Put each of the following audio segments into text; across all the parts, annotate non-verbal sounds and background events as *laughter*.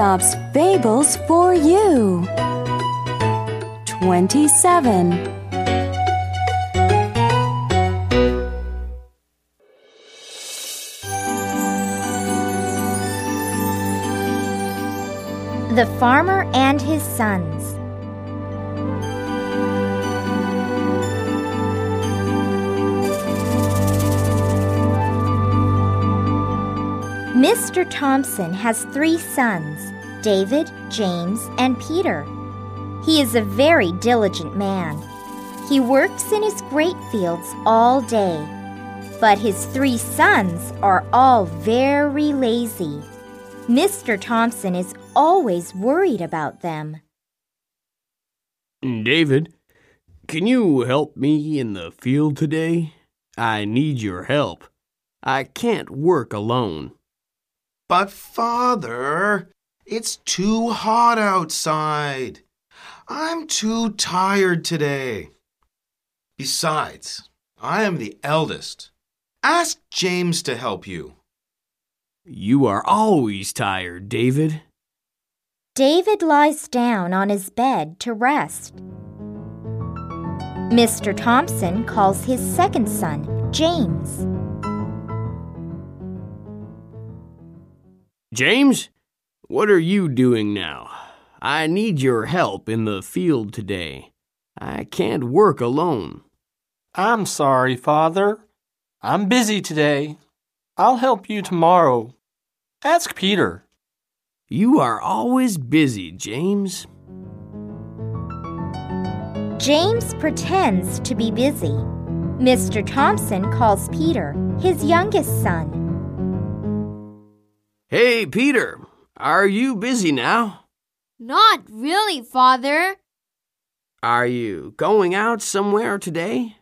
Aesop's Fables for you. 27. The Farmer and His Sons. Mr. Thompson has three sons David, James, and Peter. He is a very diligent man. He works in his grape fields all day. But his three sons are all very lazy. Mr. Thompson is always worried about them. David, can you help me in the field today? I need your help. I can't work alone. But, Father, it's too hot outside. I'm too tired today. Besides, I am the eldest. Ask James to help you. You are always tired, David. David lies down on his bed to rest. Mr. Thompson calls his second son, James. James, what are you doing now? I need your help in the field today. I can't work alone. I'm sorry, Father. I'm busy today. I'll help you tomorrow. Ask Peter. You are always busy, James. James pretends to be busy. Mr. Thompson calls Peter, his youngest son. Hey, Peter, are you busy now? Not really, Father. Are you going out somewhere today?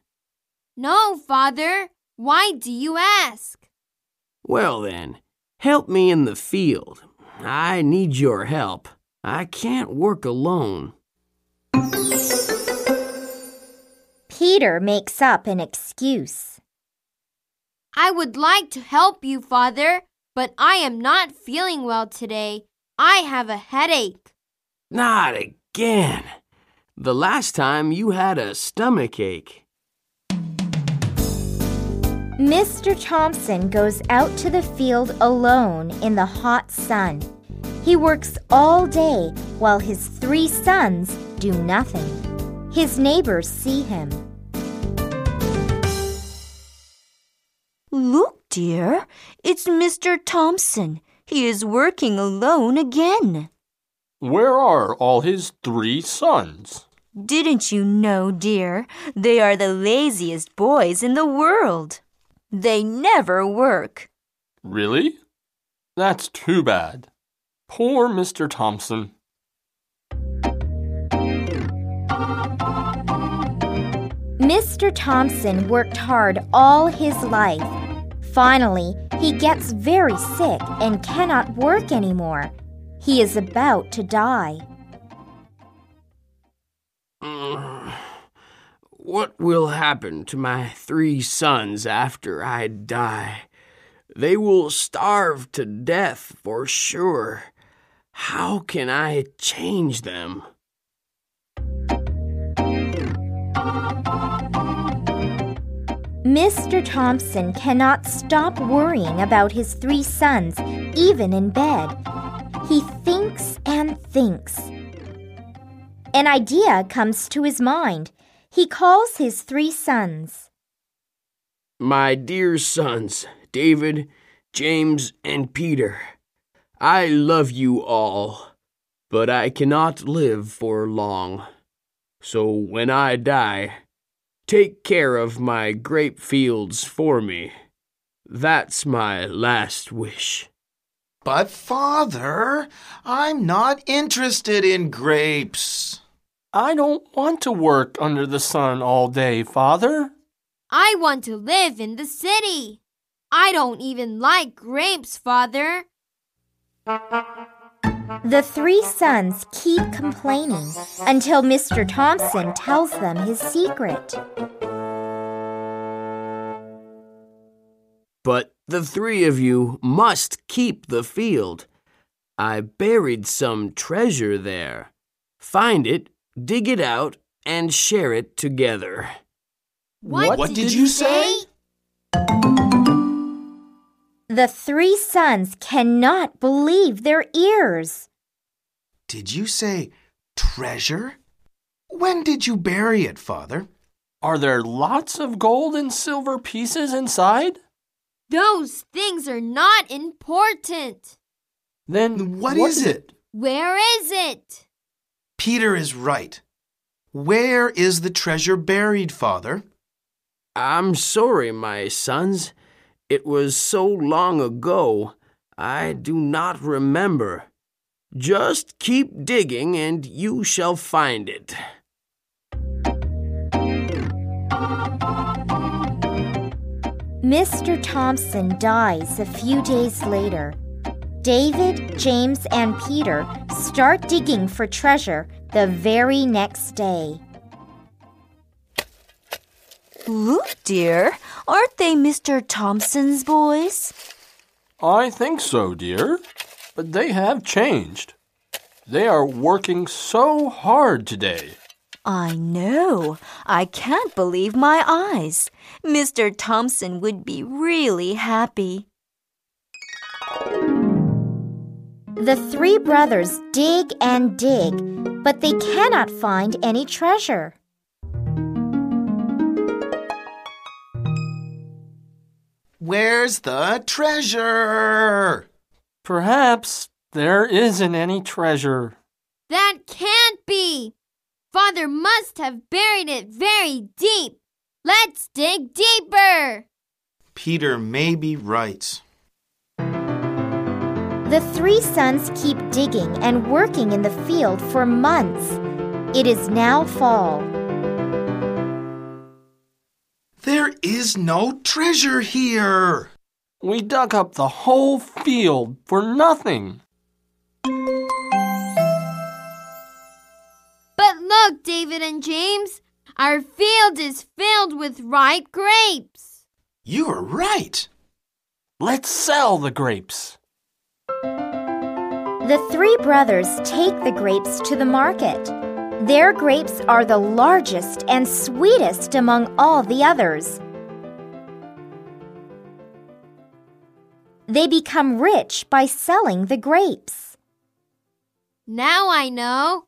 No, Father. Why do you ask? Well, then, help me in the field. I need your help. I can't work alone. Peter makes up an excuse. I would like to help you, Father, but I am not feeling well today. I have a headache. Not again. The last time you had a stomach ache. Mr. Thompson goes out to the field alone in the hot sun. He works all day while his three sons do nothing. His neighbors see him. Dear, it's Mr. Thompson. He is working alone again. Where are all his three sons? Didn't you know, dear? They are the laziest boys in the world. They never work. Really? That's too bad. Poor Mr. Thompson. Mr. Thompson worked hard all his life. Finally, he gets very sick and cannot work anymore. He is about to die. *sighs* What will happen to my three sons after I die? They will starve to death for sure. How can I change them? Mr. Thompson cannot stop worrying about his three sons, even in bed. He thinks and thinks. An idea comes to his mind. He calls his three sons. My dear sons, David, James, and Peter, I love you all, but I cannot live for long. So when I die, take care of my grape fields for me. That's my last wish. But, Father, I'm not interested in grapes. I don't want to work under the sun all day, Father. I want to live in the city. I don't even like grapes, Father. The three sons keep complaining until Mr. Thompson tells them his secret. But the three of you must keep the field. I buried some treasure there. Find it, dig it out, and share it together. What, What did you say? The three sons cannot believe their ears. Did you say treasure? When did you bury it, Father? Are there lots of gold and silver pieces inside? Those things are not important. Then What is it? Where is it? Peter is right. Where is the treasure buried, Father? I'm sorry, my sons. It was so long ago, I do not remember. Just keep digging and you shall find it. Mr. Thompson dies a few days later. David, James, and Peter start digging for treasure the very next day. Look, dear, aren't they Mr. Thompson's boys? I think so, dear. But they have changed. They are working so hard today. I know. I can't believe my eyes. Mr. Thompson would be really happy. The three brothers dig and dig, but they cannot find any treasure. Where's the treasure? Perhaps there isn't any treasure. That can't be. Father must have buried it very deep. Let's dig deeper. Peter may be right. The three sons keep digging and working in the field for months. It is now fall. There is no treasure here. We dug up the whole field for nothing. But look, David and James, our field is filled with ripe grapes. You are right. Let's sell the grapes. The three brothers take the grapes to the market. Their grapes are the largest and sweetest among all the others. They become rich by selling the grapes. Now I know.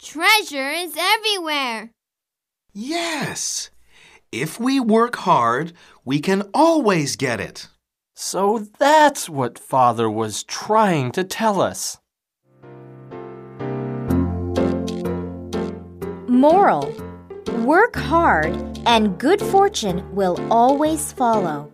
Treasure is everywhere. Yes. If we work hard, we can always get it. So that's what Father was trying to tell us. Moral Work hard, and good fortune will always follow.